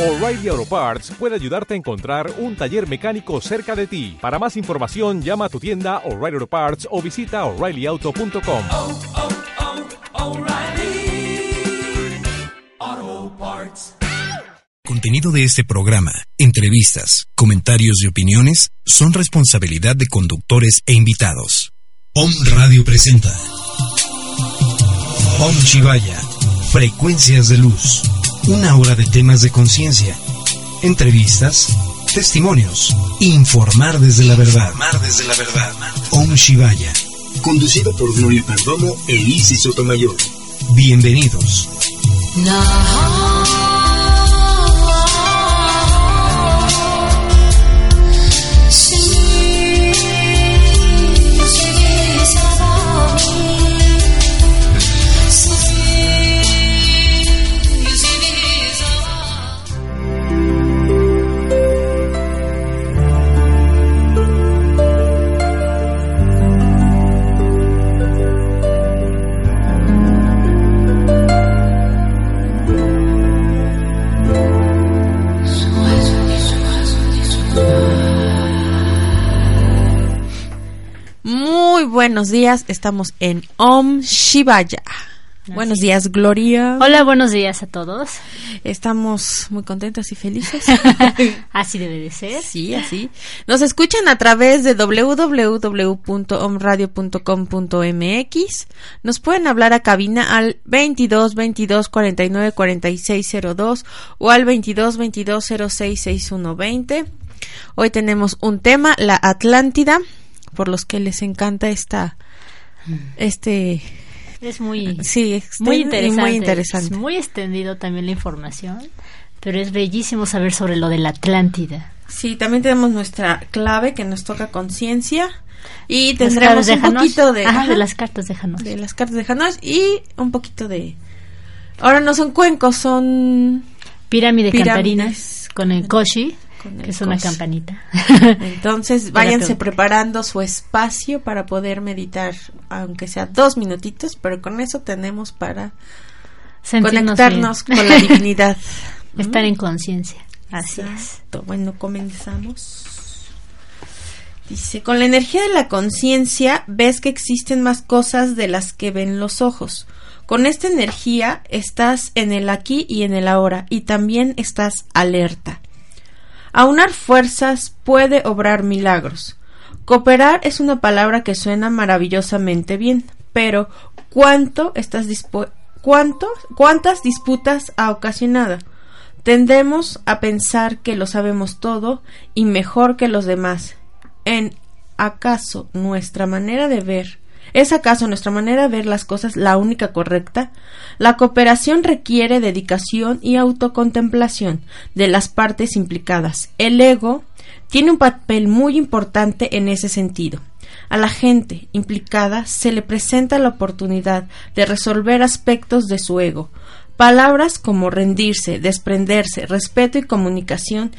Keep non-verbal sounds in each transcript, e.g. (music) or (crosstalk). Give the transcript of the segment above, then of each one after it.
O'Reilly Auto Parts puede ayudarte a encontrar un taller mecánico cerca de ti. Para más información, llama a tu tienda O'Reilly Auto Parts o visita oreillyauto.com. oh, oh, Parts. Contenido de este programa, entrevistas, comentarios y opiniones son responsabilidad de conductores e invitados. Om Radio presenta Om Shivaya, Frecuencias de Luz, una hora de temas de conciencia, entrevistas, testimonios, informar desde la verdad. Informar desde la verdad. Om Shivaya, Conducido por Gloria Perdomo e Isis Sotomayor. bienvenidos. Muy buenos días, estamos en Om Shivaya. Buenos días, Gloria. Hola, buenos días a todos. Estamos muy contentos y felices. (laughs) Así debe de ser. Sí, así. Nos escuchan a través de www.omradio.com.mx. Nos pueden hablar a cabina al 22 22 49 46 02 o al 22 22 06 61 20. Hoy tenemos un tema, la Atlántida, por los que les encanta esta este Es muy, sí, extenso muy interesante. muy interesante. Es muy extendido también la información, pero es bellísimo saber sobre lo de la Atlántida. Sí, también tenemos nuestra clave que nos toca conciencia y tendremos de un Janos. poquito de, Ajá, ajá, de las cartas de Janos. de las cartas de Janos y un poquito de ahora no son cuencos, son Pirámide Pirámides. cantarinas con el koshi, Con el que es una campanita. (laughs) entonces váyanse preparando su espacio para poder meditar, aunque sea dos minutitos, pero con eso tenemos para Sentirnos conectarnos bien. con la (laughs) divinidad. Estar en conciencia. Así es. Bueno, comenzamos. Dice, con la energía de la conciencia ves que existen más cosas de las que ven los ojos. Con esta energía estás en el aquí y en el ahora y también estás alerta. Aunar fuerzas puede obrar milagros. Cooperar es una palabra que suena maravillosamente bien, pero ¿cuánto estás cuánto, ¿cuántas disputas ha ocasionado? Tendemos a pensar que lo sabemos todo y mejor que los demás. ¿En acaso nuestra manera de ver ¿Es acaso nuestra manera de ver las cosas la única correcta? La cooperación requiere dedicación y autocontemplación de las partes implicadas. El ego tiene un papel muy importante en ese sentido. A la gente implicada se le presenta la oportunidad de resolver aspectos de su ego. Palabras como rendirse, desprenderse, respeto y comunicación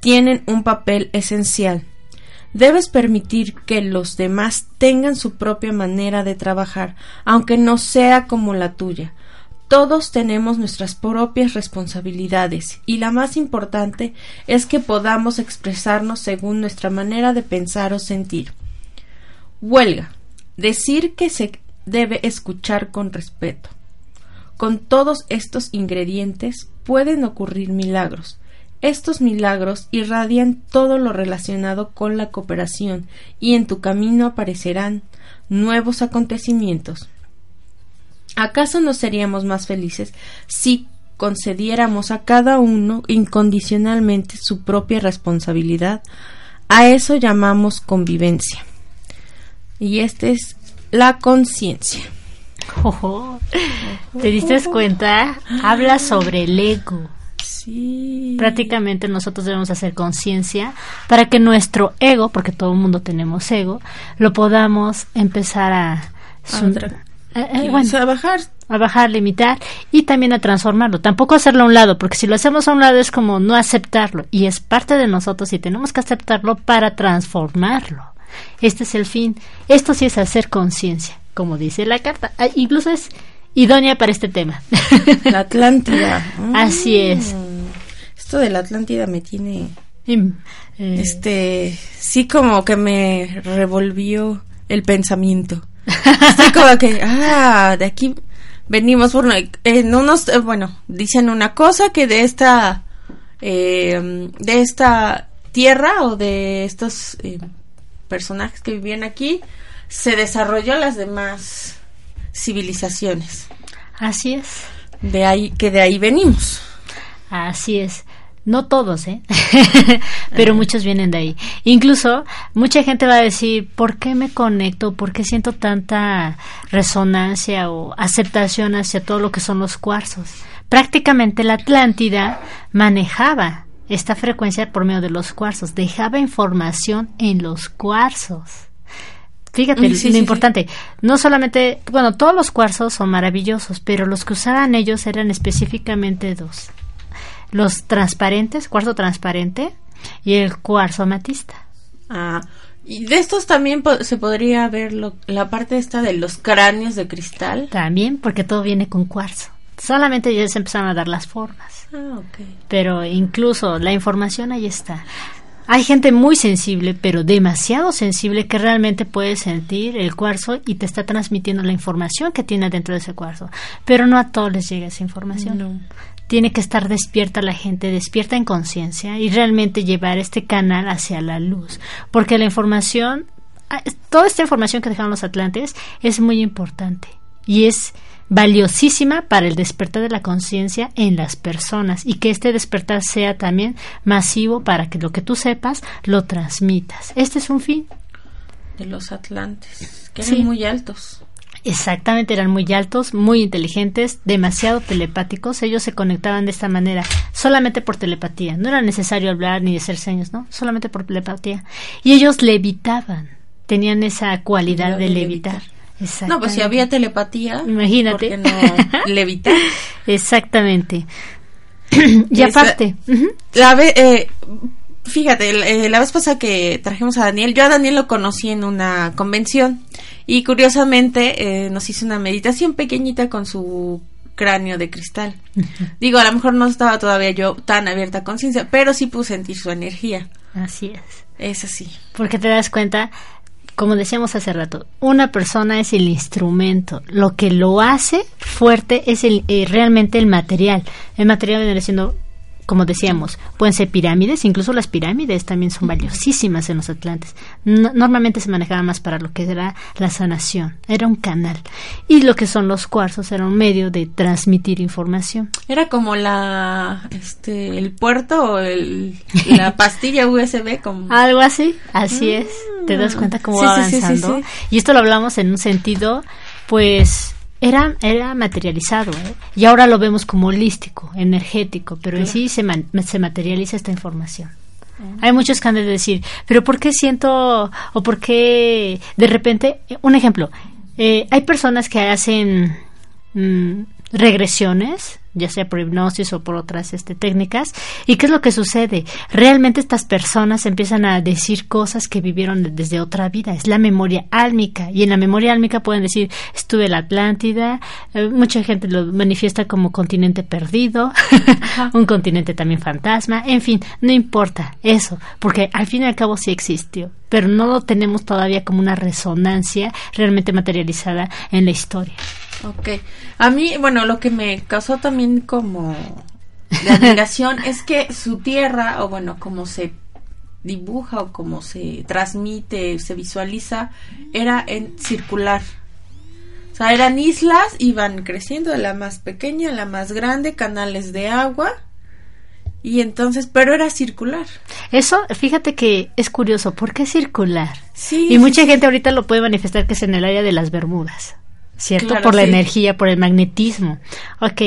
tienen un papel esencial. Debes permitir que los demás tengan su propia manera de trabajar, aunque no sea como la tuya. Todos tenemos nuestras propias responsabilidades y la más importante es que podamos expresarnos según nuestra manera de pensar o sentir. Huelga. Decir que se debe escuchar con respeto. Con todos estos ingredientes pueden ocurrir milagros. Estos milagros irradian todo lo relacionado con la cooperación y en tu camino aparecerán nuevos acontecimientos. ¿Acaso no seríamos más felices si concediéramos a cada uno incondicionalmente su propia responsabilidad? A eso llamamos convivencia. Y esta es la conciencia. Ojo. (laughs) ¿Te diste cuenta? Habla sobre el ego. Sí. Prácticamente nosotros debemos hacer conciencia para que nuestro ego, porque todo el mundo tenemos ego, lo podamos empezar a, otra- eh, eh, bueno, a bajar. a bajar, limitar y también a transformarlo. Tampoco hacerlo a un lado, porque si lo hacemos a un lado es como no aceptarlo y es parte de nosotros y tenemos que aceptarlo para transformarlo. Este es el fin. Esto sí es hacer conciencia, como dice la carta. Ah, incluso es idónea para este tema. La Atlántida. Mm. (laughs) Así es. Esto de la Atlántida me tiene, eh, este, sí como que me revolvió el pensamiento. Estoy (laughs) como que, ah, de aquí venimos, bueno, en unos, eh, bueno, dicen una cosa que de esta, eh, de esta tierra o de estos eh, personajes que vivían aquí, se desarrolló las demás civilizaciones. Así es. De ahí, que de ahí venimos. Así es. No todos, ¿eh? (laughs) Pero muchos vienen de ahí. Incluso mucha gente va a decir, ¿por qué me conecto? ¿Por qué siento tanta resonancia o aceptación hacia todo lo que son los cuarzos? Prácticamente la Atlántida manejaba esta frecuencia por medio de los cuarzos, dejaba información en los cuarzos. Fíjate, sí, lo sí, importante, no solamente, bueno, todos los cuarzos son maravillosos, pero los que usaban ellos eran específicamente dos. Los transparentes, cuarzo transparente, y el cuarzo amatista. Ah, y de estos también po- se podría ver lo- la parte esta de los cráneos de cristal. También porque todo viene con cuarzo. Solamente ya se empezaron a dar las formas. Ah, ok. Pero incluso la información ahí está. Hay gente muy sensible, pero demasiado sensible, que realmente puede sentir el cuarzo y te está transmitiendo la información que tiene dentro de ese cuarzo. Pero no a todos les llega esa información. No. Tiene que estar despierta la gente, despierta en conciencia y realmente llevar este canal hacia la luz. Porque la información, ah, toda esta información que dejaron los atlantes es muy importante y es valiosísima para el despertar de la conciencia en las personas y que este despertar sea también masivo para que lo que tú sepas lo transmitas. Este es un fin. De los atlantes, que Sí. eran muy altos. Exactamente, eran muy altos, muy inteligentes, demasiado telepáticos. Ellos se conectaban de esta manera, solamente por telepatía. No era necesario hablar ni hacer señas, ¿no? Solamente por telepatía. Y ellos levitaban, tenían esa cualidad De de levitar. levitar. Exactamente. No, pues si había telepatía, Imagínate. ¿por qué no (laughs) levitar? Exactamente. (clears throat) y aparte, La ve- eh, fíjate, el- eh, la vez pasada que trajimos a Daniel, yo a Daniel lo conocí en una convención y curiosamente eh, nos hizo una meditación pequeñita con su cráneo de cristal. (laughs) Digo, a lo mejor no estaba todavía yo tan abierta a conciencia, pero sí pude sentir su energía. así es. Es así. Porque te das cuenta, como decíamos hace rato, una persona es el instrumento. Lo que lo hace fuerte es el, eh, realmente el material. El material viene siendo, como decíamos, pueden ser pirámides, incluso las pirámides también son valiosísimas en los atlantes. No- normalmente se manejaba más para lo que era la sanación, era un canal. Y lo que son los cuarzos era un medio de transmitir información. Era como la, este, el puerto o el, la (laughs) pastilla USB como... Algo así, así es. Te das cuenta cómo Sí, va sí, sí, sí, avanzando. sí. Y esto lo hablamos en un sentido, pues, era, era materializado, ¿eh? Y ahora lo vemos como holístico, energético, pero en sí se, man- se materializa esta información. Hay muchos que han de decir, pero ¿por qué siento o por qué de repente, un ejemplo, eh, hay personas que hacen mm, regresiones, ya sea por hipnosis o por otras este, técnicas, y qué es lo que sucede. Realmente estas personas empiezan a decir cosas que vivieron de- desde otra vida, es la memoria álmica, y en la memoria álmica pueden decir, estuve en la Atlántida, eh, mucha gente lo manifiesta como continente perdido, (laughs) un continente también fantasma, en fin, no importa eso, porque al fin y al cabo sí existió, pero no lo tenemos todavía como una resonancia realmente materializada en la historia. Ok. A mí, bueno, lo que me causó también como de admiración (laughs) es que su tierra, o bueno, como se dibuja o como se transmite, se visualiza, era en circular. O sea, eran islas, iban creciendo de la más pequeña a la más grande, canales de agua. Y entonces, pero era circular. Eso, fíjate que es curioso, ¿por qué circular? Sí. Y mucha gente ahorita lo puede manifestar que es en el área de las Bermudas, ¿cierto? Claro, por la sí. energía, por el magnetismo. Ok,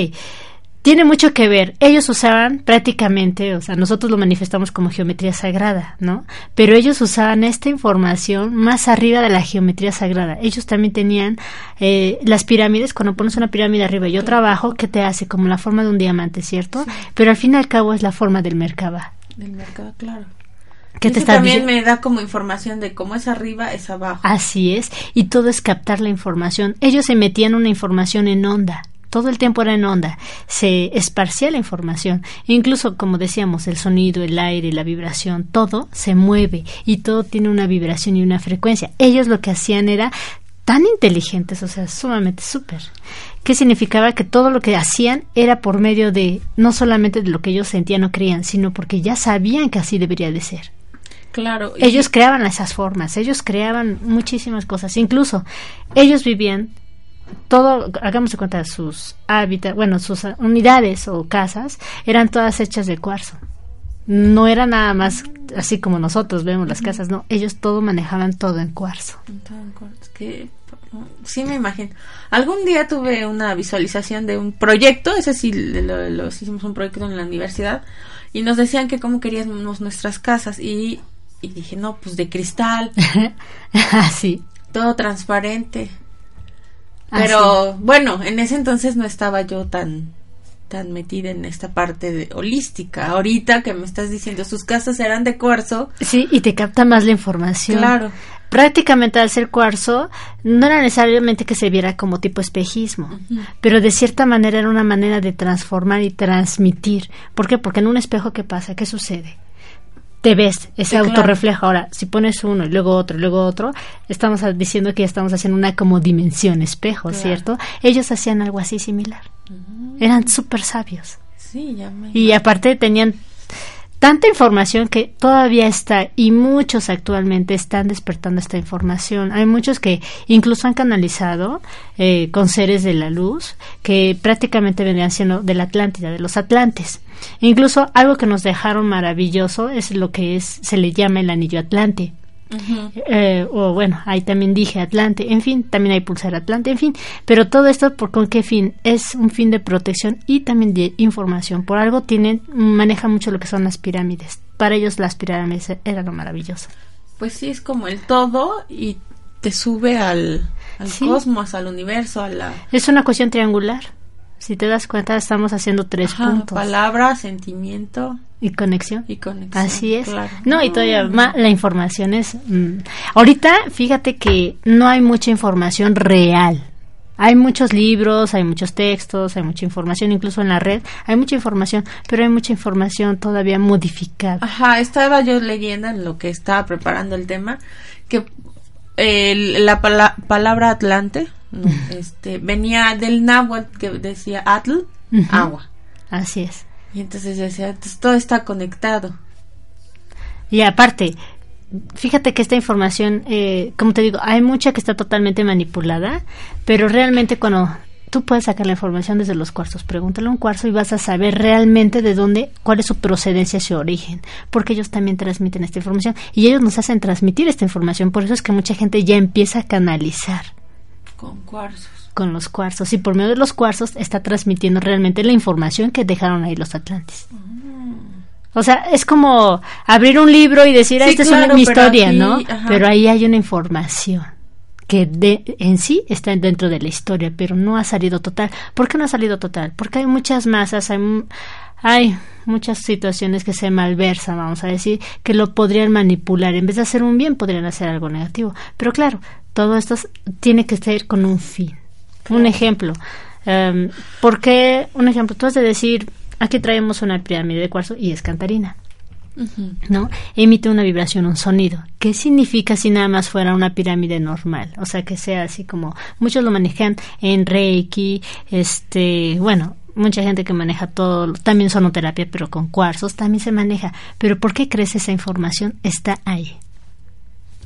tiene mucho que ver. Ellos usaban prácticamente, o sea, nosotros lo manifestamos como geometría sagrada, ¿no? Pero ellos usaban esta información más arriba de la geometría sagrada. Ellos también tenían eh, las pirámides, cuando pones una pirámide arriba y otra abajo, ¿qué te hace? Como la forma de un diamante, ¿cierto? Pero al fin y al cabo es la forma del Merkaba. Del mercado, claro. ¿Qué Eso te está también diciendo? me da como información de cómo es arriba, es abajo. Así es, y todo es captar la información. Ellos se metían una información en onda, todo el tiempo era en onda, se esparcía la información, incluso como decíamos, el sonido, el aire, la vibración, todo se mueve y todo tiene una vibración y una frecuencia. Ellos lo que hacían era tan inteligentes, o sea, sumamente súper. ¿Qué significaba? Que todo lo que hacían era por medio de, no solamente de lo que ellos sentían o creían, sino porque ya sabían que así debería de ser. Claro. y- Ellos creaban esas formas, ellos creaban muchísimas cosas, incluso ellos vivían todo, hagamos de cuenta, sus hábitats, bueno, sus unidades o casas eran todas hechas de cuarzo. No era nada más así como nosotros vemos las casas, no, ellos todo manejaban todo en cuarzo. Es que sí me imagino. Algún día tuve una visualización de un proyecto, ese sí lo, lo- hicimos un proyecto en la universidad y nos decían que cómo queríamos nuestras casas y, y dije, no, pues de cristal, (laughs) Así. todo transparente. Así. Pero bueno, en ese entonces no estaba yo tan tan metida en esta parte de holística. Ahorita que me estás diciendo sus casas eran de cuarzo, Sí, y te capta más la información. claro. prácticamente al ser cuarzo no era necesariamente que se viera como tipo espejismo, pero de cierta manera era una manera de transformar y transmitir. ¿Por qué? Porque en un espejo ¿qué pasa? ¿Qué sucede? Te ves ese Sí, claro. autorreflejo. Ahora, si pones uno y luego otro y luego otro, estamos diciendo que ya estamos haciendo una como dimensión espejo, Claro. ¿cierto? Ellos hacían algo así similar. Eran súper sabios. Sí, ya me Y aparte tenían tanta información que todavía está y muchos actualmente están despertando esta información. Hay muchos que incluso han canalizado eh, con seres de la luz que prácticamente vendrían siendo de la Atlántida, de los Atlantes. Incluso algo que nos dejaron maravilloso es lo que es se le llama el anillo Atlante. Ujú. Eh, o bueno, ahí también dije Atlante, en fin, también hay pulsar Atlante, en fin, pero todo esto por con qué fin? Es un fin de protección y también de información. Por algo tienen, maneja mucho lo que son las pirámides. Para ellos las pirámides era lo maravilloso. Pues sí, es como el todo y te sube al, al Sí. cosmos, al universo, a la Es una cuestión triangular. Si te das cuenta, estamos haciendo tres Ajá, puntos. palabra, sentimiento Y conexión. y conexión. Así es. claro. No, y todavía más, la información es... mm, ahorita, fíjate que no hay mucha información real. Hay muchos libros, hay muchos textos, hay mucha información, incluso en la red, hay mucha información, pero hay mucha información todavía modificada. Ajá, estaba yo leyendo en lo que estaba preparando el tema que la pala- palabra Atlante no, este venía del náhuatl que decía Atl, agua. Así es. Y entonces decía, entonces todo está conectado. Y aparte, fíjate que esta información, eh, como te digo, hay mucha que está totalmente manipulada, pero realmente cuando tú puedes sacar la información desde los cuarzos, pregúntale a un cuarzo y vas a saber realmente de dónde, cuál es su procedencia, su origen, porque ellos también transmiten esta información y ellos nos hacen transmitir esta información, por eso es que mucha gente ya empieza a canalizar Con cuarzos. con los cuarzos y por medio de los cuarzos está transmitiendo realmente la información que dejaron ahí los atlantes. O sea, es como abrir un libro y decir, ah, esta es una, mi historia, aquí, ¿no? ajá. Pero ahí hay una información que de, en sí está dentro de la historia, pero no ha salido total. ¿Por qué no ha salido total? Porque hay muchas masas, hay, hay muchas situaciones que se malversan, vamos a decir, que lo podrían manipular. En vez de hacer un bien, podrían hacer algo negativo. Pero claro, todo esto es- tiene que ser con un fin. Un ejemplo. em, ¿Por qué? Un ejemplo, tú has de decir, aquí traemos una pirámide de cuarzo y es cantarina. ¿no? Emite una vibración, un sonido. ¿Qué significa si nada más fuera una pirámide normal? O sea, que sea así como muchos lo manejan en Reiki, este, bueno, mucha gente que maneja todo, también sonoterapia, pero con cuarzos también se maneja. Pero ¿por qué crees esa información está ahí?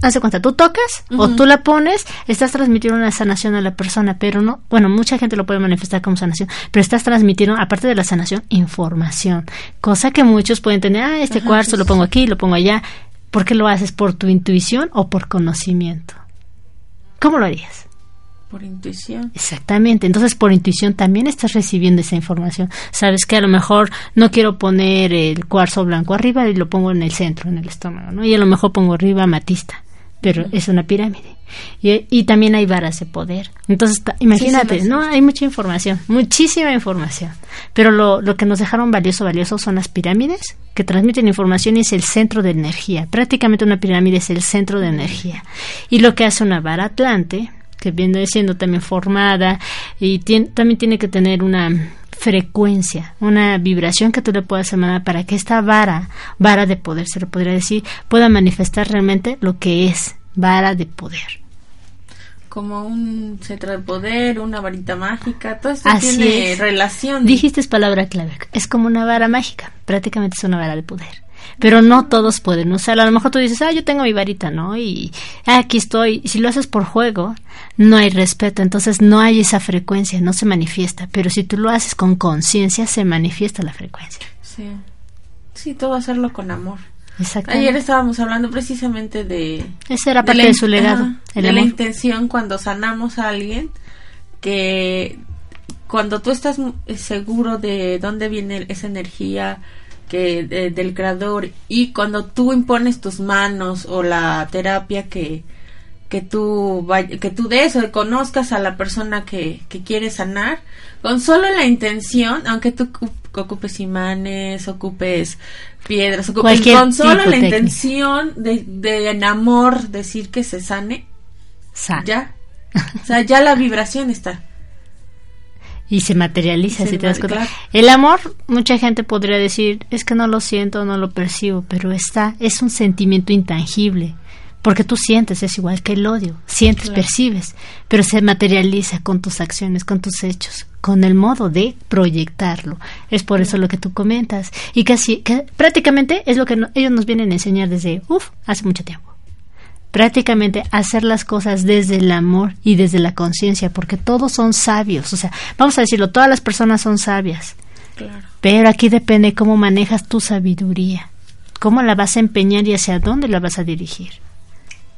Hace cuenta, tú tocas o tú la pones, estás transmitiendo una sanación a la persona, pero no, bueno, mucha gente lo puede manifestar como sanación, pero estás transmitiendo, aparte de la sanación, información, cosa que muchos pueden tener, ah, este Ajá, cuarzo sí, lo pongo aquí, lo pongo allá, ¿por qué lo haces? ¿Por tu intuición o por conocimiento? ¿Cómo lo harías? Por intuición. Exactamente, entonces por intuición también estás recibiendo esa información. Sabes que a lo mejor no quiero poner el cuarzo blanco arriba y lo pongo en el centro, en el estómago, ¿no? Y a lo mejor pongo arriba amatista, pero es una pirámide. Y, y también hay varas de poder. Entonces, imagínate, sí, ¿no? Hay mucha información, muchísima información. Pero lo, lo que nos dejaron valioso, valioso son las pirámides que transmiten información y es el centro de energía. Prácticamente una pirámide es el centro de energía. Y lo que hace una vara atlante, que viene siendo también formada y también tiene que tener una frecuencia, una vibración que tú le puedas emanar para que esta vara, vara de poder, se lo podría decir, pueda manifestar realmente lo que es vara de poder. Como un cetro de poder, una varita mágica, todo esto Así tiene es. relación. Dijiste es palabra clave. Es como una vara mágica. Prácticamente es una vara de poder. Pero no todos pueden usarla. A lo mejor tú dices, ah, yo tengo mi varita, ¿no? Y ah, aquí estoy. Y si lo haces por juego, no hay respeto. Entonces no hay esa frecuencia, no se manifiesta. Pero si tú lo haces con conciencia, se manifiesta la frecuencia. Sí. Sí, todo hacerlo con amor. Ayer estábamos hablando precisamente de... Esa era de parte la de, in- su legado. el de la amor. intención cuando sanamos a alguien que cuando tú estás seguro de dónde viene esa energía que de- del creador y cuando tú impones tus manos o la terapia que que tú que tú des o conozcas a la persona que, que quieres sanar con solo la intención aunque tú ocu- ocupes imanes ocupes piedras ocupes Cualquier con solo la técnica. intención de, de en amor decir que se sane Sana. ya (laughs) o sea ya la vibración está y se materializa Se si te das cuenta. claro. El amor, mucha gente podría decir, es que no lo siento, no lo percibo, pero está, es un sentimiento intangible, porque tú sientes, es igual que el odio, sientes, Claro. percibes, pero se materializa con tus acciones, con tus hechos, con el modo de proyectarlo. Es por eso lo que tú comentas y casi que prácticamente es lo que no- ellos nos vienen a enseñar desde uf, hace mucho tiempo prácticamente hacer las cosas desde el amor y desde la conciencia, porque todos son sabios, o sea, vamos a decirlo, todas las personas son sabias, claro pero aquí depende cómo manejas tu sabiduría, cómo la vas a empeñar y hacia dónde la vas a dirigir.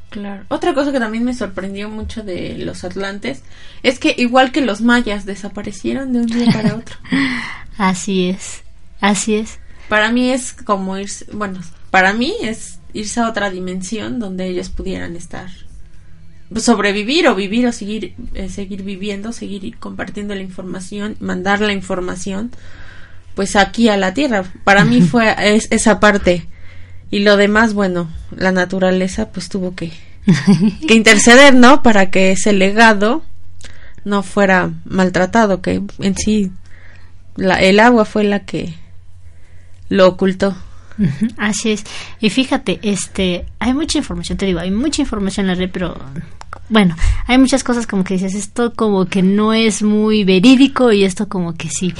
Claro. Otra cosa que también me sorprendió mucho de los atlantes es que igual que los mayas desaparecieron de un día para otro. (laughs) Así es, así es. Para mí es como irse, bueno, para mí es irse a otra dimensión donde ellos pudieran estar sobrevivir o vivir o seguir eh, seguir viviendo, seguir compartiendo la información, mandar la información pues aquí a la tierra. Para mí (laughs) fue es- esa parte y lo demás, bueno, la naturaleza pues tuvo que que (laughs) interceder, ¿no? Para que ese legado no fuera maltratado, que en sí la, el agua fue la que lo ocultó. Así es. Y fíjate, este, hay mucha información, te digo, hay mucha información en la red, pero bueno, hay muchas cosas como que dices, esto como que no es muy verídico y esto como que sí.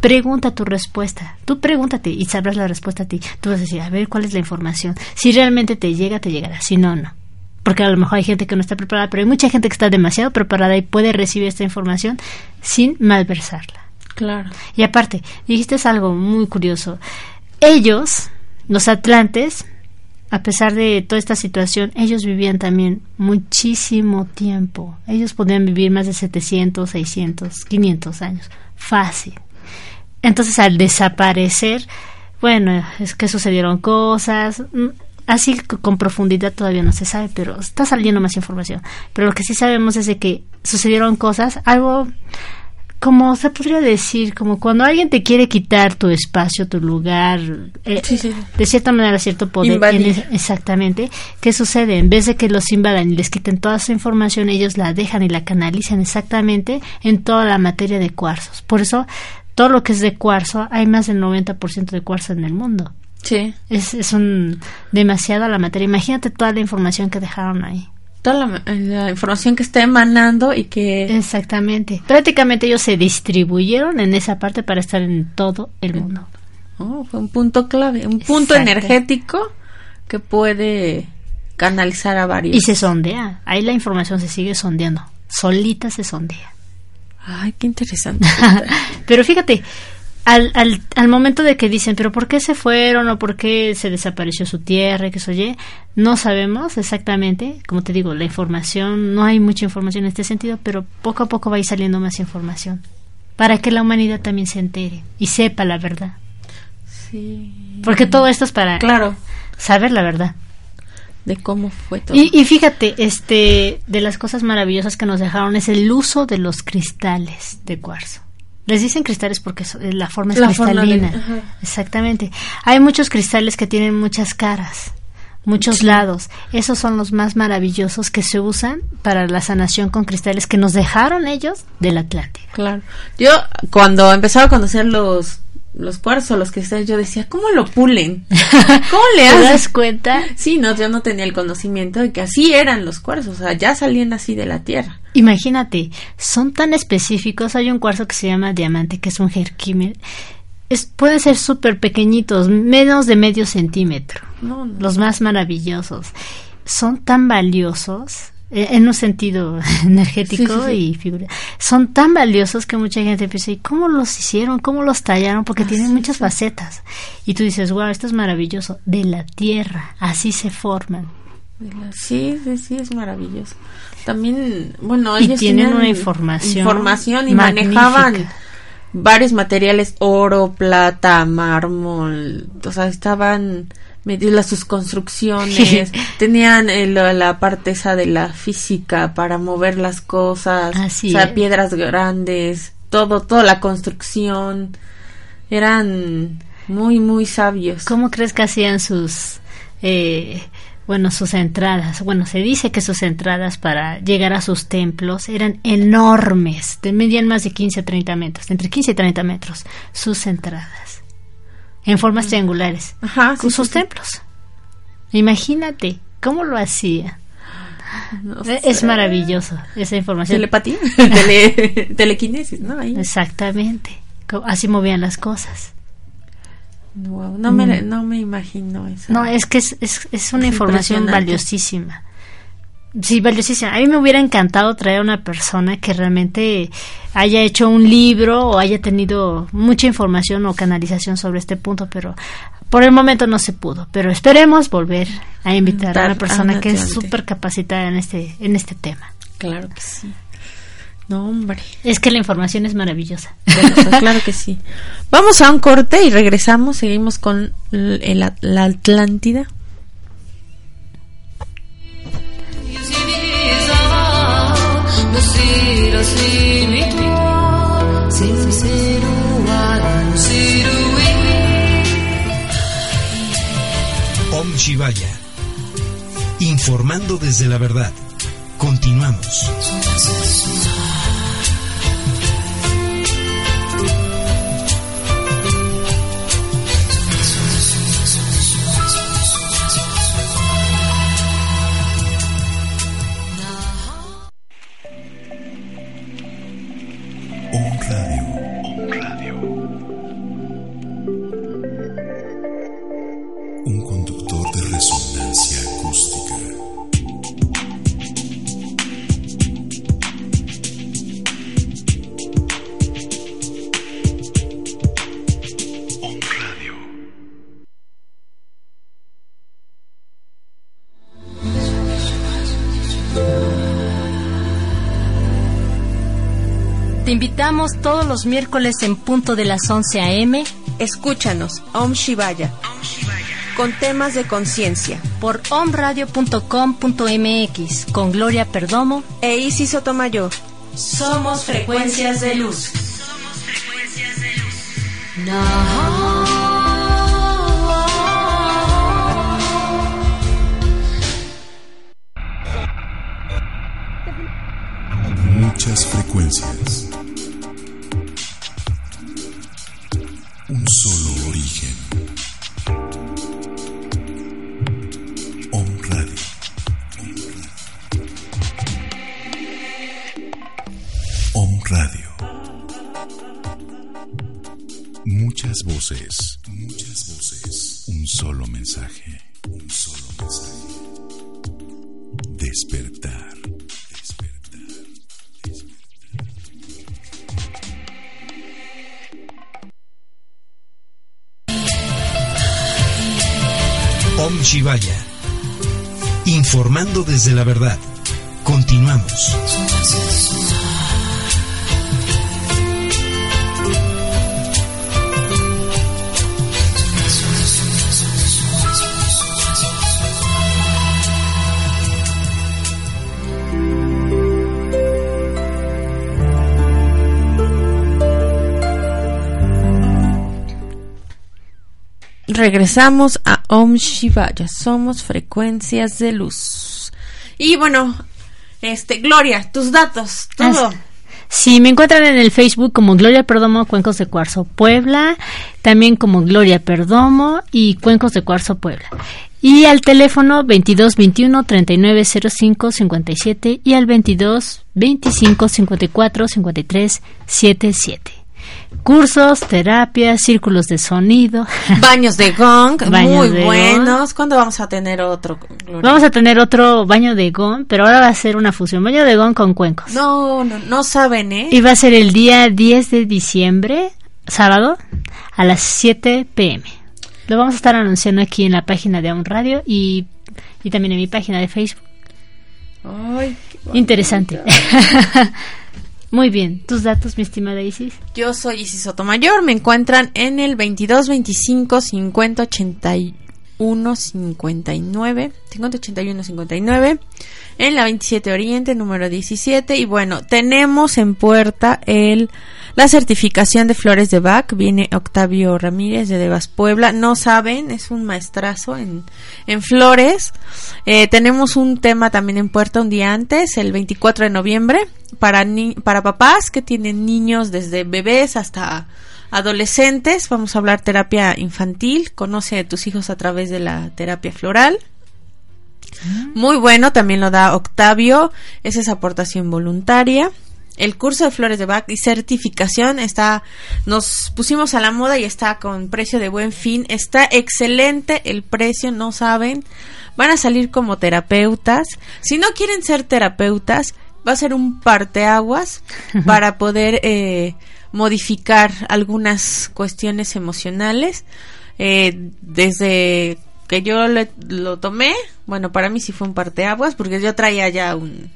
Pregunta tu respuesta. Tú pregúntate y sabrás la respuesta a ti. Tú vas a decir, a ver, ¿cuál es la información? Si realmente te llega, te llegará. Si no, no. Porque a lo mejor hay gente que no está preparada, pero hay mucha gente que está demasiado preparada y puede recibir esta información sin malversarla. Claro. Y aparte, dijiste algo muy curioso. Ellos, los atlantes, a pesar de toda esta situación, ellos vivían también muchísimo tiempo. Ellos podían vivir más de 700, 600, 500 años. Fácil. Entonces, al desaparecer, bueno, es que sucedieron cosas. mm, Así con profundidad todavía no se sabe, pero está saliendo más información. Pero lo que sí sabemos es de que sucedieron cosas, algo como se podría decir, como cuando alguien te quiere quitar tu espacio, tu lugar, eh, Sí, sí. de cierta manera cierto poder. Es- exactamente. ¿Qué sucede? En vez de que los invadan y les quiten toda su información, ellos la dejan y la canalizan exactamente en toda la materia de cuarzos. Por eso, todo lo que es de cuarzo, hay más del 90% de cuarzo en el mundo. Sí. Es, es un demasiada la materia. Imagínate toda la información que dejaron ahí. Toda la, la información que está emanando y que Exactamente. Prácticamente ellos se distribuyeron en esa parte para estar en todo el mundo. oh, fue un punto clave, un punto Exacto. energético que puede canalizar a varios. Y se sondea. Ahí la información se sigue sondeando. Solita se sondea. Ay, qué interesante. (laughs) Pero fíjate, al, al, al momento de que dicen, pero ¿por qué se fueron o por qué se desapareció su tierra que oye? No sabemos exactamente, como te digo, la información, no hay mucha información en este sentido, pero poco a poco va a ir saliendo más información para que la humanidad también se entere y sepa la verdad. sí. Porque todo esto es para Claro, saber la verdad. de cómo fue todo. Y, y fíjate, este, de las cosas maravillosas que nos dejaron es el uso de los cristales de cuarzo. Les dicen cristales porque la forma es La forma de- cristalina. Exactamente. Hay muchos cristales que tienen muchas caras. muchos lados. Esos son los más maravillosos que se usan para la sanación con cristales que nos dejaron ellos del Atlántida. Claro. Yo cuando empezaba a conocer los los cuarzos, los cristales, yo decía, ¿cómo lo pulen? (laughs) ¿Cómo le ¿Te hacen? das cuenta? Sí, no, yo no tenía el conocimiento de que así eran los cuarzos, o sea, ya salían así de la tierra. Imagínate, son tan específicos. Hay un cuarzo que se llama diamante, que es un jerquímer. Es, pueden ser súper pequeñitos, menos de medio centímetro. No, no. Los más maravillosos. Son tan valiosos, en un sentido (laughs) energético Sí, sí, sí. y figura. Son tan valiosos que mucha gente piensa, ¿y cómo los hicieron? ¿Cómo los tallaron? Porque Ah, tienen muchas facetas. Y tú dices, wow, esto es maravilloso. De la tierra, así se forman. Sí, sí, sí, es maravilloso. También, bueno, Y ellos tienen tenían una información información y magnífica. manejaban varios materiales, oro, plata, mármol, o sea, estaban medidas sus construcciones, tenían eh, la, la parte esa de la física para mover las cosas, Así o sea, es. piedras grandes, todo, toda la construcción, eran muy, muy sabios. ¿Cómo crees que hacían sus, eh, bueno, sus entradas? Bueno, se dice que sus entradas para llegar a sus templos eran enormes, medían más de 15 a 30 metros, entre 15 y 30 metros, sus entradas, en formas triangulares, Ajá, sí, con sus sí. templos. Imagínate cómo lo hacía. No sé. Es maravilloso esa información. Telepatía, (laughs) Tele- telequinesis, ¿no? Ahí. Exactamente. Así movían las cosas. Wow, no, me, no me imagino eso. Mm. No, es que es, es, es una Es información valiosísima. Sí, valiosísima. A mí me hubiera encantado traer a una persona que realmente haya hecho un libro o haya tenido mucha información o canalización sobre este punto, pero por el momento no se pudo. Pero esperemos volver a invitar a una persona que es súper capacitada en este, en este tema. Claro que sí. No, hombre. Es que la información es maravillosa. Bueno, claro que sí. Vamos a un corte y regresamos. Seguimos con el- la Atlántida. Om Shivaya. Informando desde la verdad. Continuamos. Todos los miércoles en punto de las 11 a.m. Escúchanos, Om Shivaya. Con temas de conciencia. por omradio.com.mx con Gloria Perdomo. E Isis Sotomayor. Somos frecuencias de luz. Muchas Om Shivaya. Informando desde la verdad. Continuamos. regresamos a Om Shivaya. Somos frecuencias de luz. Y bueno, este, Gloria, tus datos, todo. Sí, me encuentran en el Facebook como Gloria Perdomo Cuencos de Cuarzo Puebla, también como Gloria Perdomo y Cuencos de Cuarzo Puebla. Y al teléfono 22 21 39 05 57 y al 22 25 54 53 77. Cursos, terapias, círculos de sonido. (laughs) Baños de gong, Baños muy de buenos. ¿Cuándo vamos a tener otro? Gloria? Vamos a tener otro baño de gong, pero ahora va a ser una fusión. Baño de gong con cuencos. No, no, no saben, ¿eh? Y va a ser el día 10 de diciembre, sábado, a las 7 pm. Lo vamos a estar anunciando aquí en la página de Aun Radio y, y también en mi página de Facebook. Ay, qué. Interesante. (laughs) Muy bien. ¿Tus datos, mi estimada Isis? Yo soy Isis Sotomayor. Me encuentran en el 22 25 50 81 59. 50 81 59. En la 27 Oriente, número 17. Y bueno, tenemos en puerta el la certificación de flores de Bach. Viene Octavio Ramírez de Devas Puebla. No saben, es un maestrazo en, en flores. Eh, tenemos un tema también en puerta un día antes, el 24 de noviembre, para, ni- para papás que tienen niños desde bebés hasta adolescentes. Vamos a hablar terapia infantil. Conoce a tus hijos a través de la terapia floral. Muy bueno, también lo da Octavio. Esa es aportación voluntaria. El curso de flores de Bach y certificación está, nos pusimos a la moda y está con precio de buen fin. Está excelente el precio, no saben. Van a salir como terapeutas. Si no quieren ser terapeutas, va a ser un parteaguas (laughs) para poder eh, modificar algunas cuestiones emocionales. Eh, desde que yo le- lo tomé, bueno, para mí sí fue un parteaguas porque yo traía ya un,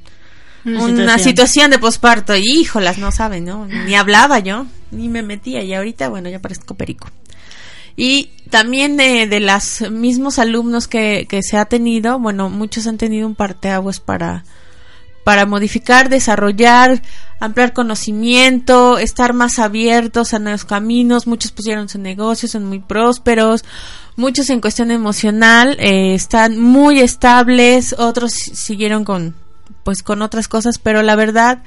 una, situación. de posparto y híjolas, no saben, ¿no? Ni hablaba yo, ni me metía y ahorita, bueno, ya parezco perico. Y también de, de los mismos alumnos que, que se ha tenido, bueno, muchos han tenido un parteaguas para, para modificar, desarrollar, ampliar conocimiento, estar más abiertos a nuevos caminos. Muchos pusieron su negocio, son muy prósperos. Muchos en cuestión emocional eh, están muy estables, otros siguieron con pues con otras cosas, pero la verdad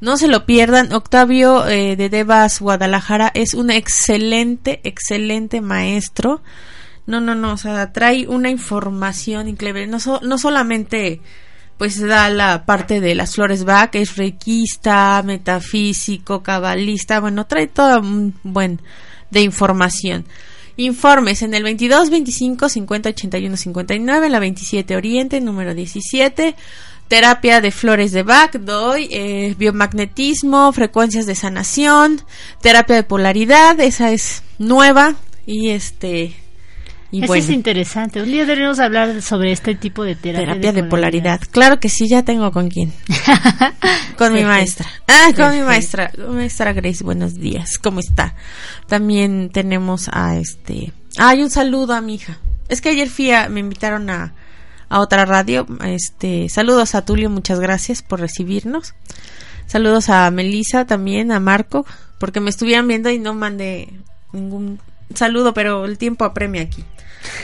no se lo pierdan. Octavio eh, de Devas Guadalajara es un excelente, excelente maestro. No, no, no, o sea, trae una información increíble. No, so- no solamente pues da la parte de las flores Bach, es requista, metafísico, cabalista, bueno, trae todo un buen de información. Informes en el 22 25 50 81 59, la 27 Oriente, número 17. Terapia de flores de Bach, doy eh, biomagnetismo, frecuencias de sanación, terapia de polaridad, esa es nueva y este y Eso bueno, es interesante. Un día deberíamos hablar sobre este tipo de terapia, terapia de polaridad. Claro que sí, ya tengo con quién. (laughs) con mi maestra. Ah, con mi maestra. Maestra Grace, buenos días. ¿Cómo está? También tenemos a este. Ay, un saludo a mi hija. Es que ayer fui a, me invitaron a, a otra radio. Este, saludos a Tulio, muchas gracias por recibirnos. Saludos a Melissa también, a Marco, porque me estuvieron viendo y no mandé ningún saludo, pero el tiempo apremia aquí.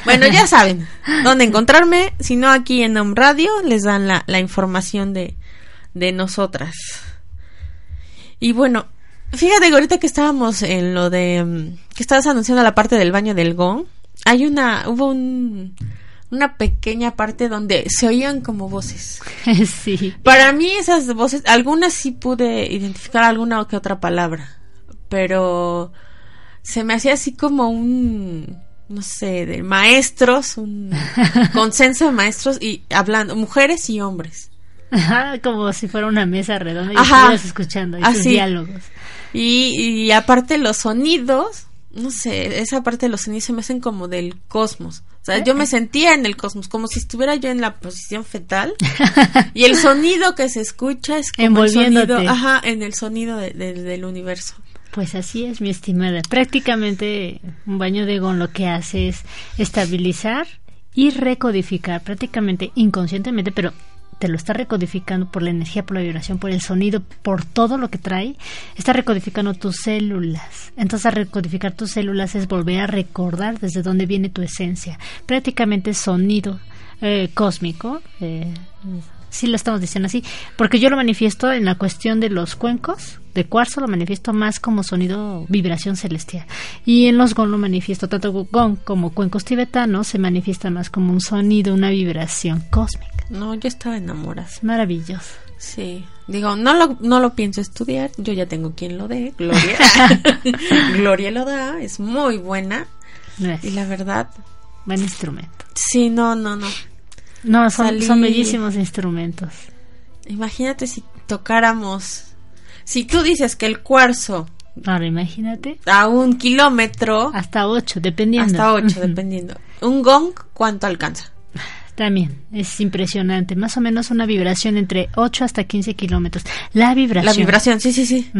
Bueno, ya saben dónde encontrarme, si no aquí en Home Radio les dan la, la información de, de nosotras. Y bueno, fíjate que ahorita que estábamos en lo de mm, que estabas anunciando la parte del baño del gong, hay una hubo un una pequeña parte donde se oían como voces. (laughs) sí. Para mí esas voces, algunas sí pude identificar alguna que otra palabra, pero se me hacía así como un, no sé, de maestros, un (laughs) consenso de maestros y hablando, mujeres y hombres. Ajá, como si fuera una mesa redonda y estuvieras escuchando Así. diálogos. Y, y aparte los sonidos, no sé, esa parte de los sonidos se me hacen como del cosmos. O sea, yo me sentía en el cosmos, como si estuviera yo en la posición fetal. (laughs) y el sonido que se escucha es como el sonido, ajá, en el sonido de- de- del universo. Pues así es, mi estimada. Prácticamente un baño de gon lo que hace es estabilizar y recodificar prácticamente inconscientemente, pero te lo está recodificando por la energía, por la vibración, por el sonido, por todo lo que trae, está recodificando tus células. Entonces, recodificar tus células es volver a recordar desde dónde viene tu esencia. Prácticamente sonido eh, cósmico. Eh, sí lo estamos diciendo así, porque yo lo manifiesto en la cuestión de los cuencos de cuarzo, lo manifiesto más como sonido vibración celestial. Y en los gong lo manifiesto, tanto gong como cuencos tibetanos, se manifiesta más como un sonido, una vibración cósmica. No, yo estaba enamorada. Maravilloso. Sí. Digo, no lo, no lo pienso estudiar, yo ya tengo quien lo dé, Gloria. (laughs) (laughs) Gloria lo da, es muy buena. Y la verdad, Buen instrumento. sí, no, no, no. No, son, Salí- son bellísimos instrumentos. Imagínate si tocáramos. Si tú dices que el cuarzo Ahora imagínate, a un kilómetro, hasta 8, dependiendo. hasta ocho, (laughs) dependiendo. Un gong, ¿cuánto alcanza? También es impresionante, más o menos una vibración entre 8 hasta 15 kilómetros. La vibración. La vibración, sí, sí, sí.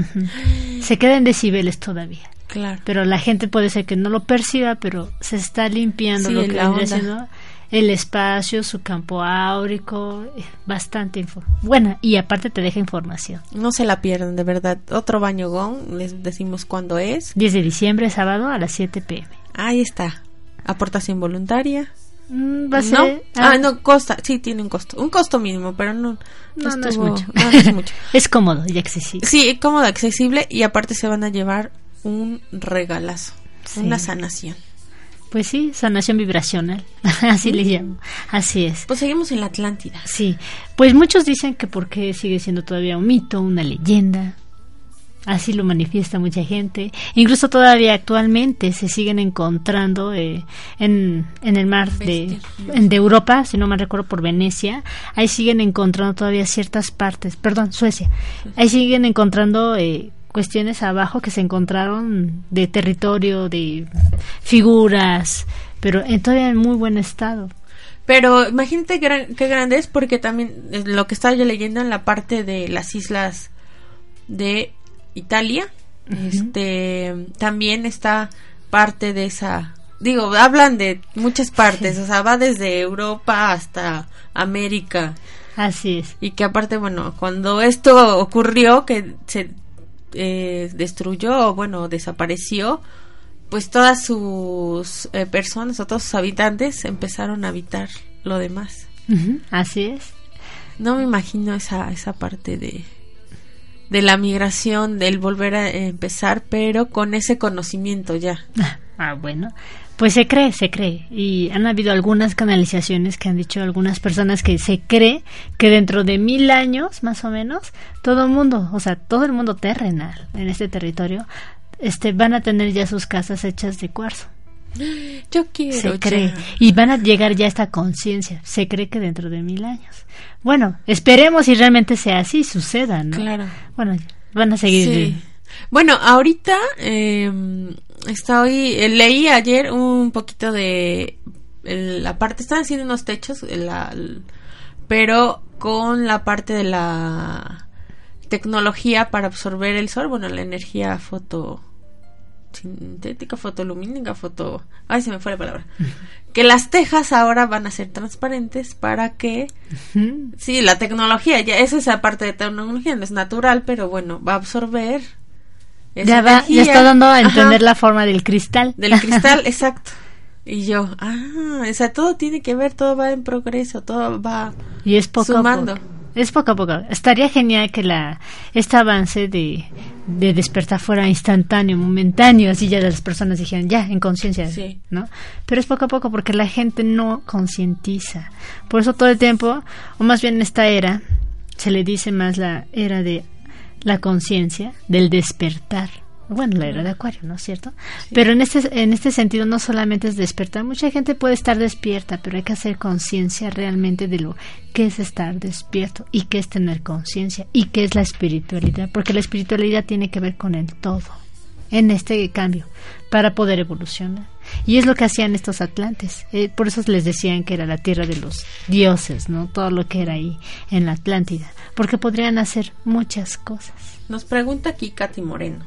Se queda en decibeles todavía. Claro. Pero la gente puede ser que no lo perciba, pero se está limpiando Sí, lo que la onda. siendo el espacio, su campo áurico, eh, bastante información. Bueno, y aparte te deja información. No se la pierdan, de verdad. Otro baño gong, les decimos cuándo es. 10 de diciembre, sábado a las 7 pm. Ahí está. Aportación voluntaria. Mm, va a ¿No? Ah, ah, no, costa. Sí, tiene un costo. Un costo mínimo, pero no, No, no es mucho. no es (laughs) mucho. es cómodo y accesible. Sí, cómodo, accesible y aparte se van a llevar un regalazo. Sí. Una sanación. Pues sí, sanación vibracional, (laughs) así le llamo. Así es. Pues seguimos en la Atlántida. Sí, pues muchos dicen que porque sigue siendo todavía un mito, una leyenda. Así lo manifiesta mucha gente. Incluso todavía actualmente se siguen encontrando eh, en, en el mar de, en- de Europa, si no me recuerdo por Venecia. Ahí siguen encontrando todavía ciertas partes, perdón, Suecia. Ahí siguen encontrando eh, cuestiones abajo que se encontraron de territorio, de figuras, pero en, todavía en muy buen estado. Pero imagínate gran- qué grande es porque también lo que estaba yo leyendo en la parte de las islas de Italia, este también está parte de esa digo, hablan de muchas partes, o sea, va desde Europa hasta América Así es. y que aparte, bueno, cuando esto ocurrió que se eh, destruyó, o bueno, desapareció, pues todas sus eh, personas o todos sus habitantes empezaron a habitar lo demás. Así es. No me imagino esa, esa parte de, de la migración, del volver a empezar, pero con ese conocimiento ya. (laughs) Ah, bueno. Pues se cree, se cree. Y han habido algunas canalizaciones que han dicho algunas personas que se cree que dentro de mil años, más o menos, todo el mundo, o sea, todo el mundo terrenal en este territorio, este, van a tener ya sus casas hechas de cuarzo. Yo quiero. Se ya. cree. Y van a llegar ya a esta conciencia. Se cree que dentro de mil años. Bueno, esperemos si realmente sea así, suceda, ¿no? Claro. Bueno, van a seguir. Sí. Bueno, ahorita eh, estoy eh, leí ayer un poquito de la parte están haciendo unos techos, la- pero con la parte de la tecnología para absorber el sol, bueno, la energía foto sintética, fotolumínica, foto, ay se me fue la palabra. (laughs) Que las tejas ahora van a ser transparentes para que. Sí, la tecnología, ya esa es la parte de tecnología, no es natural, pero bueno, va a absorber. Ya, va, ya energía. está dando a Ajá, entender la forma del cristal. del cristal, (laughs) exacto. Y yo, ah, o sea, todo tiene que ver, todo va en progreso, todo va Y es poco sumando. a poco. Es poco a poco. Estaría genial que la este avance de, de despertar fuera instantáneo, momentáneo, así ya las personas dijeran ya en conciencia, Sí. ¿no? Pero es poco a poco porque la gente no concientiza. Por eso todo el tiempo, o más bien en esta era, se le dice más la era de la conciencia, del despertar. Bueno, la era de Acuario, ¿no es cierto? Pero en este, en este sentido no solamente es despertar, mucha gente puede estar despierta, pero hay que hacer conciencia realmente de lo que es estar despierto y qué es tener conciencia y qué es la espiritualidad, porque la espiritualidad tiene que ver con el todo en este cambio para poder evolucionar. Y es lo que hacían estos atlantes. Eh, por eso les decían que era la tierra de los dioses, ¿no? Todo lo que era ahí en la Atlántida. Porque podrían hacer muchas cosas. Nos pregunta aquí Katy Moreno.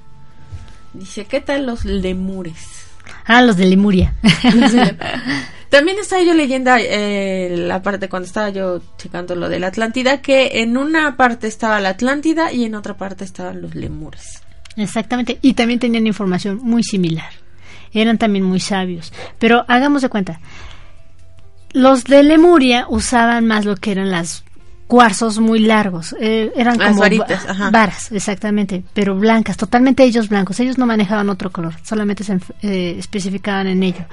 Dice, ¿qué tal los lemures? Ah, los de Lemuria. (laughs) También estaba yo leyendo eh, la parte cuando estaba yo checando lo de la Atlántida, que en una parte estaba la Atlántida y en otra parte estaban los lemures. Exactamente, y también tenían información muy similar. Eran también muy sabios. Pero hagamos de cuenta, los de Lemuria usaban más lo que eran las cuarzos muy largos. eh, eran Las como varitas, va- varas, exactamente, pero blancas, totalmente ellos blancos. Ellos no manejaban otro color, solamente se eh, especificaban en ello.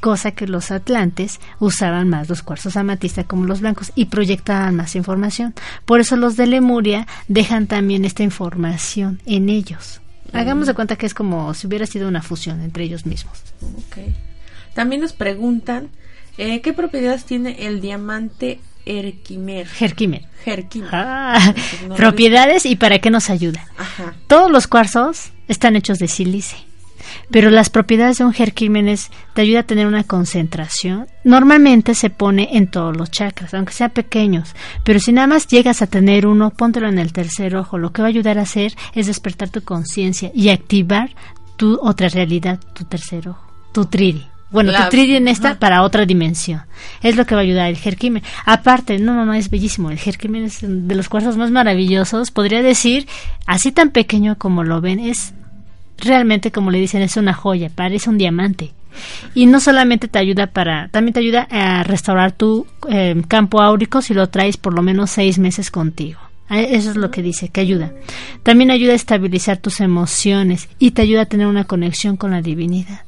Cosa que los atlantes usaban más los cuarzos amatista como los blancos y proyectaban más información. Por eso los de Lemuria dejan también esta información en ellos. Hagamos de cuenta que es como si hubiera sido una fusión entre ellos mismos. Ok. También nos preguntan eh, qué propiedades tiene el diamante Erquimer. Herkimer. Herkimer. Ah, no- propiedades y para qué nos ayuda. Ajá. Todos los cuarzos están hechos de sílice, pero las propiedades de un Herquímenes te ayuda a tener una concentración. Normalmente se pone en todos los chakras, aunque sean pequeños, pero si nada más llegas a tener uno, póntelo en el tercer ojo. Lo que va a ayudar a hacer es despertar tu conciencia y activar tu otra realidad, tu tercer ojo, tu tridi. Bueno, La- tu tridi en esta para otra dimensión. Es lo que va a ayudar el Herkimer. Aparte, no, no, no, es bellísimo. El Herkimer es de los cuarzos más maravillosos. Podría decir, así tan pequeño como lo ven, es realmente, como le dicen, es una joya, parece un diamante. Y no solamente te ayuda para, también te ayuda a restaurar tu eh, campo áurico si lo traes por lo menos seis meses contigo. Eh, Eso es lo que dice, que ayuda. También ayuda a estabilizar tus emociones y te ayuda a tener una conexión con la divinidad.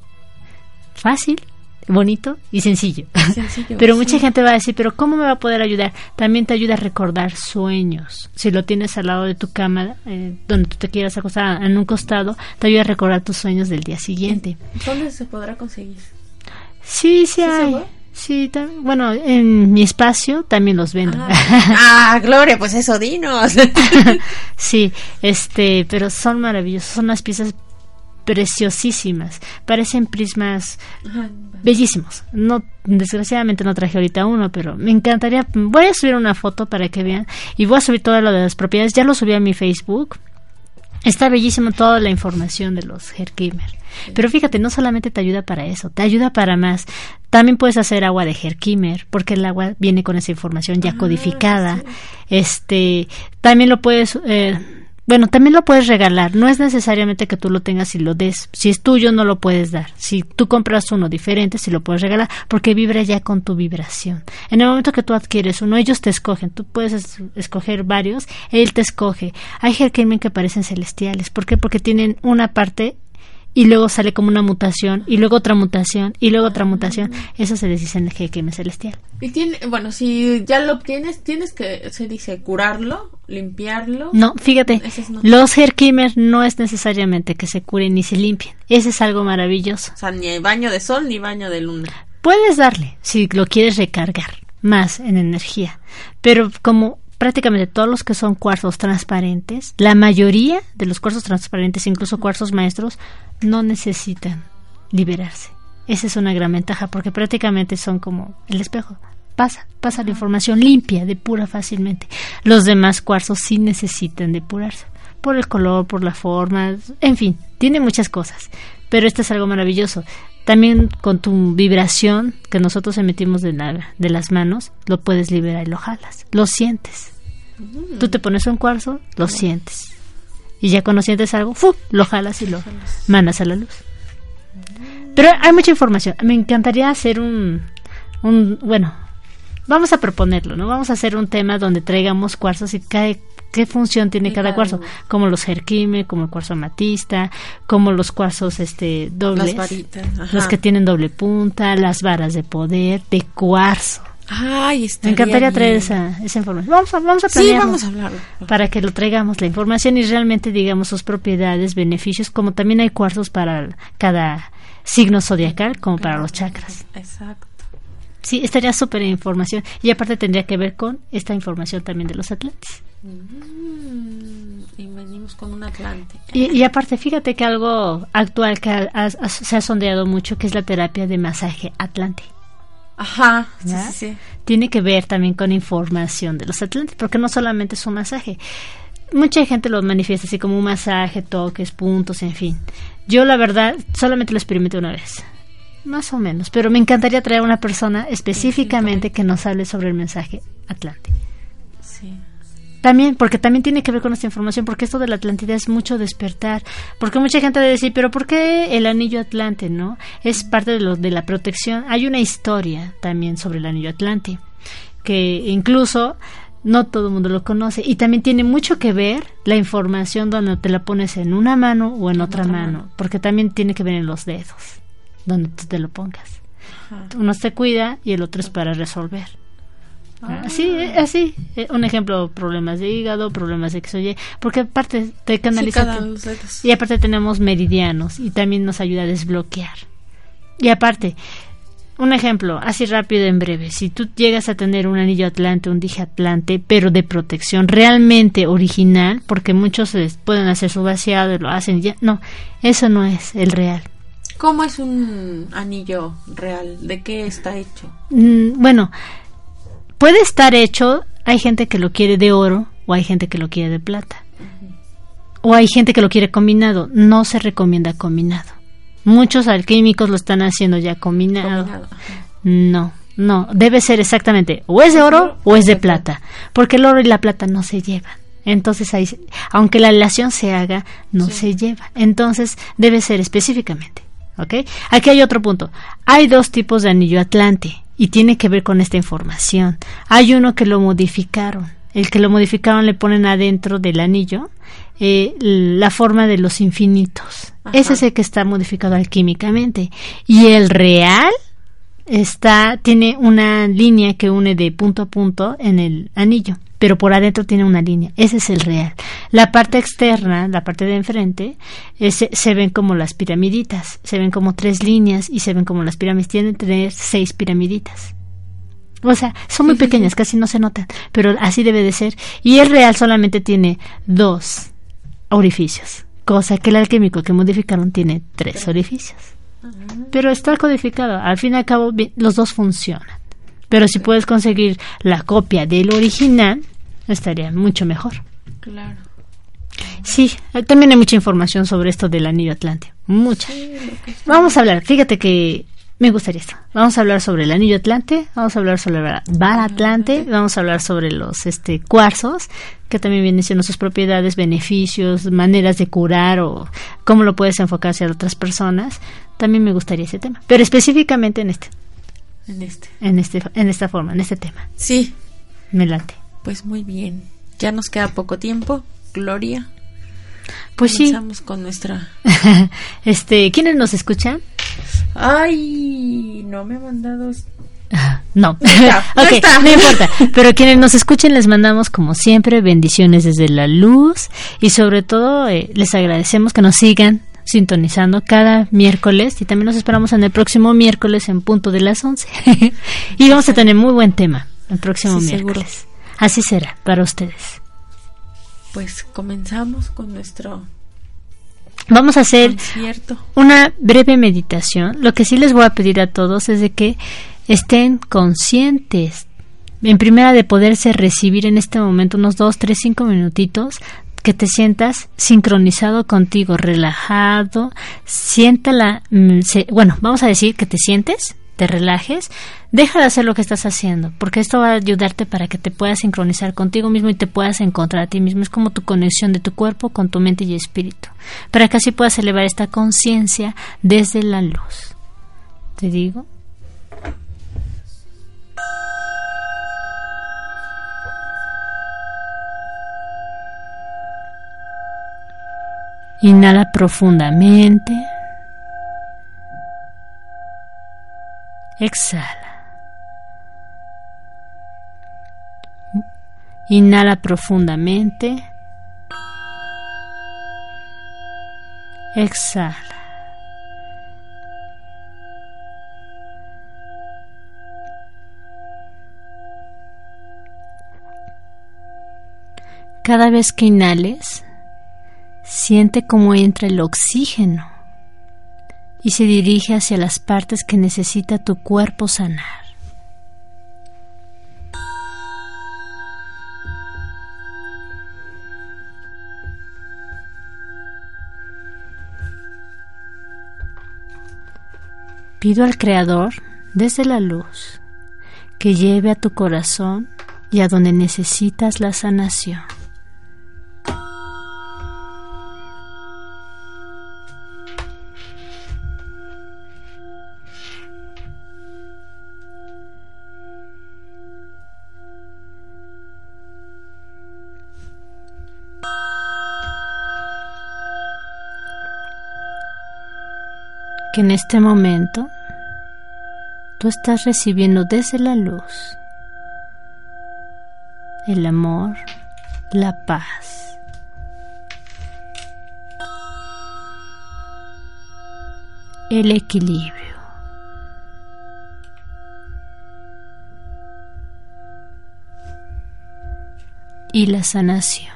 Fácil, bonito y sencillo. Sencillo, (laughs) pero sí. mucha gente va a decir, pero ¿cómo me va a poder ayudar? También te ayuda a recordar sueños. Si lo tienes al lado de tu cama, eh, donde tú te quieras acostar en un costado, te ayuda a recordar tus sueños del día siguiente. ¿Dónde se podrá conseguir? Sí, sí se hay. Sí, bueno, en mi espacio también los vendo. Ah, ah, Gloria, pues eso, dinos. (laughs) sí, este, pero son maravillosos, son unas piezas preciosísimas, parecen prismas bellísimos. No, desgraciadamente no traje ahorita uno, pero me encantaría. Voy a subir una foto para que vean y voy a subir todo lo de las propiedades. Ya lo subí a mi Facebook. Está bellísimo toda la información de los Herkimer. Pero fíjate, no solamente te ayuda para eso, te ayuda para más. También puedes hacer agua de Herkimer, porque el agua viene con esa información ya codificada. Este, también lo puedes, eh, bueno, también lo puedes regalar. No es necesariamente que tú lo tengas y lo des. Si es tuyo, no lo puedes dar. Si tú compras uno diferente, sí lo puedes regalar, porque vibra ya con tu vibración. En el momento que tú adquieres uno, ellos te escogen. Tú puedes es- escoger varios, él te escoge. Hay Herkimer que parecen celestiales. ¿Por qué? Porque tienen una parte y luego sale como una mutación, y luego otra mutación, y luego otra mutación. Eso se les dice en el Herkimer celestial. y tiene, bueno, si ya lo obtienes, tienes que, se dice, curarlo, limpiarlo. No, fíjate, no. los Herkimer no es necesariamente que se curen ni se limpien. Ese es algo maravilloso. O sea, ni hay baño de sol ni baño de luna. Puedes darle si lo quieres recargar más en energía, pero como prácticamente todos los que son cuarzos transparentes, la mayoría de los cuarzos transparentes, incluso cuarzos maestros, no necesitan liberarse. Esa es una gran ventaja porque prácticamente son como el espejo. Pasa, pasa la información limpia, depura fácilmente. Los demás cuarzos sí necesitan depurarse por el color, por la forma, en fin, tiene muchas cosas. Pero esto es algo maravilloso. También con tu vibración que nosotros emitimos de, la- de las manos, lo puedes liberar y lo jalas, lo sientes. Tú te pones un cuarzo, lo sientes. Y ya cuando sientes algo, ¡fu! lo jalas y lo mandas a la luz. Pero hay mucha información. Me encantaría hacer un, un bueno, vamos a proponerlo, ¿no? Vamos a hacer un tema donde traigamos cuarzos y cae qué función tiene cada cada cuarzo, uno. como los jerquime, como el cuarzo amatista, como los cuarzos este dobles, Las varitas. los que tienen doble punta, las varas de poder, de cuarzo. Ay, Me encantaría traer esa, esa información. Vamos a, vamos a Sí, vamos a hablarlo. para que lo traigamos la información y realmente digamos sus propiedades, beneficios, como también hay cuarzos para cada signo zodiacal, como para los chakras. Exacto. Sí, estaría súper información y aparte tendría que ver con esta información también de los atlantes. Mm, y venimos con un Atlante. Y, y aparte, fíjate que algo actual que ha- ha- ha- se ha sondeado mucho, que es la terapia de masaje atlante. Ajá, sí, sí, sí. Tiene que ver también con información de los atlantes, porque no solamente es un masaje. Mucha gente lo manifiesta así como un masaje, toques, puntos, en fin. Yo la verdad solamente lo experimenté una vez. Más o menos, pero me encantaría traer a una persona específicamente que nos hable sobre el mensaje Atlante. Sí. También, porque también tiene que ver con esta información, porque esto de la Atlántida es mucho despertar, porque mucha gente a decir, pero ¿por qué el anillo Atlante, no? Es parte de lo de la protección. Hay una historia también sobre el anillo Atlante, que incluso no todo el mundo lo conoce y también tiene mucho que ver la información donde te la pones en una mano o en otra, mano, porque también tiene que ver en los dedos, donde tú te lo pongas. Uno se cuida y el otro es para resolver. Así, eh, así. eh, Un ejemplo, problemas de hígado, problemas de X o Y, porque aparte te canaliza. Sí, y aparte tenemos meridianos y también nos ayuda a desbloquear. Y aparte, un ejemplo, así rápido en breve, si tú llegas a tener un anillo atlante, un dije atlante, pero de protección realmente original, porque muchos pueden hacer su vaciado y lo hacen ya, no, eso no es el real. ¿Cómo es un anillo real? ¿De qué está hecho? Mm, bueno, puede estar hecho, hay gente que lo quiere de oro o hay gente que lo quiere de plata. O hay gente que lo quiere combinado, no se recomienda combinado. Muchos alquímicos lo están haciendo ya combinado. No, no, debe ser exactamente o es de oro o es de plata, porque el oro y la plata no se llevan. Entonces ahí, aunque la relación se haga, no se lleva. Entonces debe ser específicamente, ¿ok? Aquí hay otro punto. Hay dos tipos de anillo atlante y tiene que ver con esta información. Hay uno que lo modificaron. El que lo modificaron le ponen adentro del anillo eh, la forma de los infinitos. Ajá. Ese es el que está modificado alquímicamente. Y el real está tiene una línea que une de punto a punto en el anillo, pero por adentro tiene una línea. Ese es el real. La parte externa, la parte de enfrente, se ven como las piramiditas, se ven como tres líneas y se ven como las pirámides. Tienen que tener seis piramiditas. O sea, son muy pequeñas, casi no se notan, pero así debe de ser. Y el real solamente tiene dos orificios, cosa que el alquímico que modificaron tiene tres orificios. Pero está codificado. Al fin y al cabo, los dos funcionan. Pero si puedes conseguir la copia del original, estaría mucho mejor. Claro. Sí, eh, también hay mucha información sobre esto del anillo Atlante. Mucha. Vamos a hablar, fíjate que me gustaría esto. Vamos a hablar sobre el anillo Atlante, vamos a hablar sobre el bar Atlante, vamos a hablar sobre los este cuarzos, que también vienen siendo sus propiedades, beneficios, maneras de curar o cómo lo puedes enfocar hacia otras personas. También me gustaría ese tema, pero específicamente en este, En este. en este, en esta forma, en este tema. Sí, Me late. Pues muy bien. Ya nos queda poco tiempo. Gloria. Pues sí. Comenzamos con nuestra. (laughs) este, ¿quiénes nos escuchan? Ay, no me ha mandado. (laughs) No, está, (laughs) no Ok, está. no importa. Pero quienes nos escuchen les mandamos como siempre bendiciones desde la luz y sobre todo eh, les agradecemos que nos sigan sintonizando cada miércoles y también nos esperamos en el próximo miércoles en punto de las 11. y vamos a tener muy buen tema el próximo Sí, seguro. Así será para ustedes. Pues comenzamos con nuestro Vamos a hacer concierto. una breve meditación. Lo que sí les voy a pedir a todos es de que estén conscientes, en primera de poderse recibir en este momento unos dos, tres, cinco minutitos, que te sientas sincronizado contigo, relajado, siéntala, mm, se- bueno, vamos a decir que te sientes, te relajes, deja de hacer lo que estás haciendo, porque esto va a ayudarte para que te puedas sincronizar contigo mismo y te puedas encontrar a ti mismo. Es como tu conexión de tu cuerpo con tu mente y espíritu, para que así puedas elevar esta conciencia desde la luz. ¿Te digo? Inhala profundamente. Exhala. Inhala profundamente. Exhala. Cada vez que inhales, siente cómo entra el oxígeno y se dirige hacia las partes que necesita tu cuerpo sanar. Pido al Creador, desde la luz, que lleve a tu corazón y a donde necesitas la sanación. Que en este momento tú estás recibiendo desde la luz el amor, la paz. El equilibrio. Y la sanación.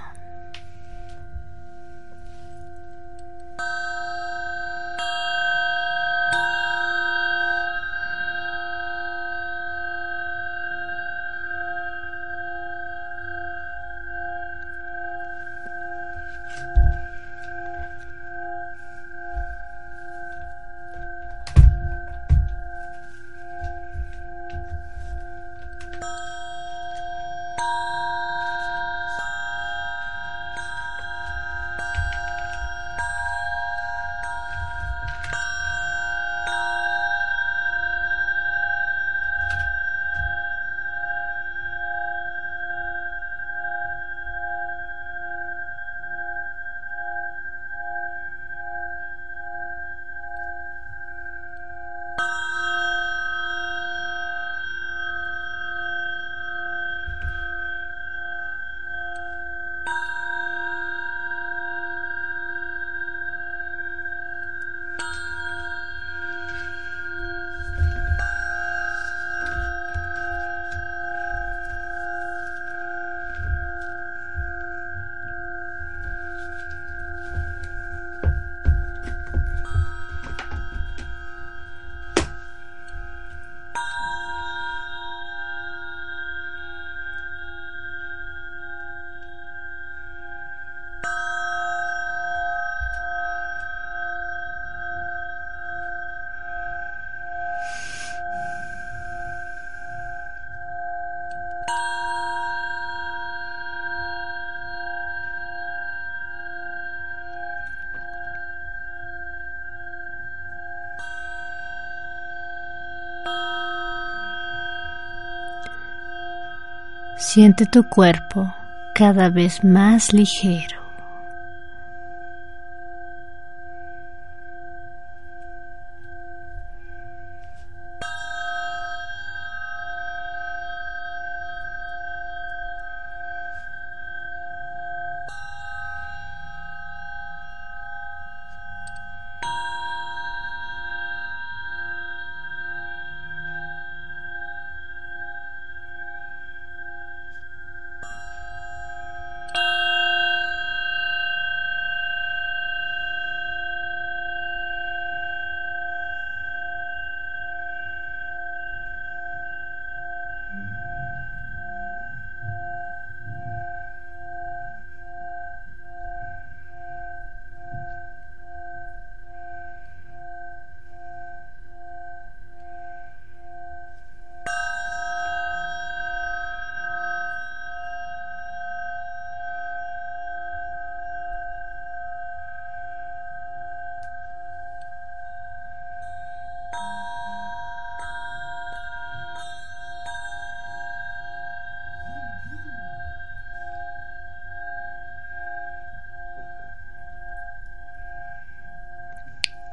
Siente tu cuerpo cada vez más ligero.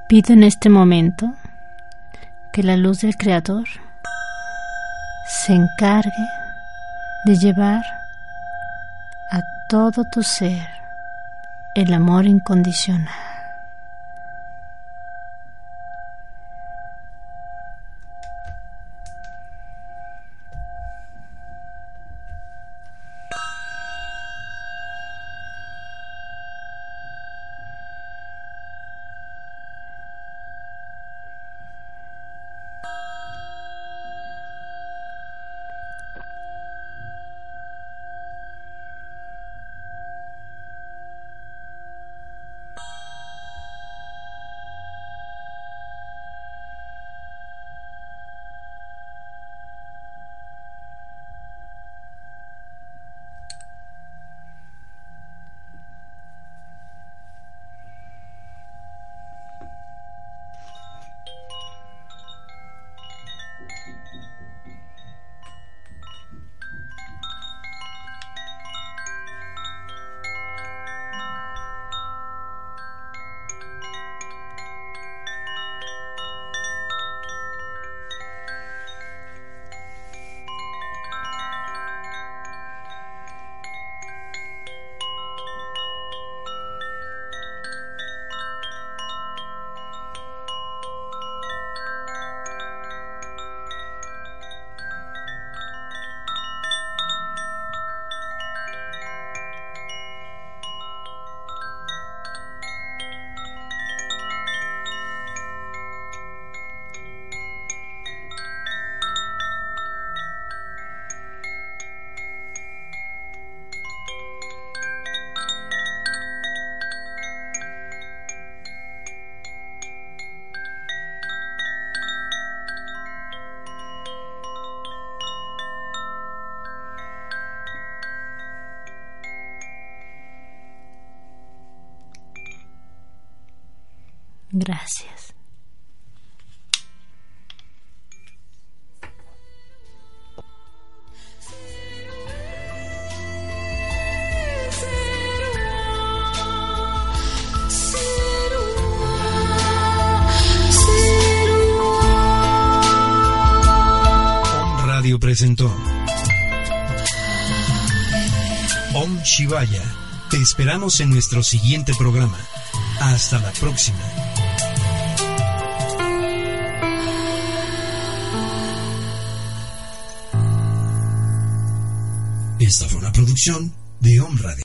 Pido en este momento que la luz del Creador se encargue de llevar a todo tu ser el amor incondicional. Gracias. Radio presentó Om Shivaya. Te esperamos en nuestro siguiente programa. Hasta la próxima. Esta fue una producción de Om Radio.